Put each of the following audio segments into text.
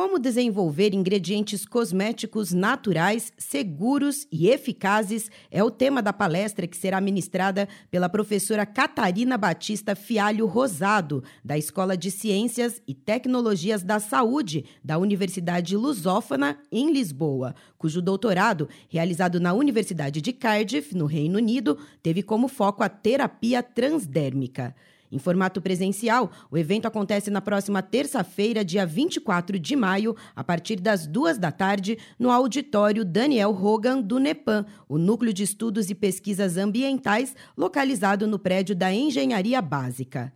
Como desenvolver ingredientes cosméticos naturais, seguros e eficazes é o tema da palestra que será ministrada pela professora Catarina Batista Fialho Rosado, da Escola de Ciências e Tecnologias da Saúde da Universidade Lusófona, em Lisboa, cujo doutorado, realizado na Universidade de Cardiff, no Reino Unido, teve como foco a terapia transdérmica. Em formato presencial, o evento acontece na próxima terça-feira, dia 24 de maio, a partir das duas da tarde, no auditório Daniel Hogan do NEPAM, o Núcleo de Estudos e Pesquisas Ambientais, localizado no prédio da Engenharia Básica.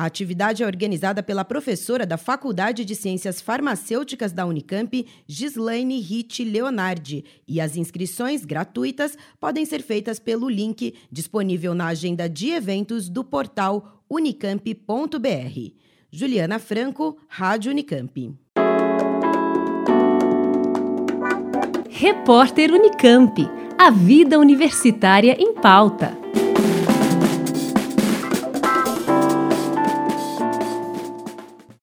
A atividade é organizada pela professora da Faculdade de Ciências Farmacêuticas da Unicamp, Gislaine Ritt Leonardi, e as inscrições gratuitas podem ser feitas pelo link disponível na agenda de eventos do portal unicamp.br. Juliana Franco, Rádio Unicamp. Repórter Unicamp. A vida universitária em pauta.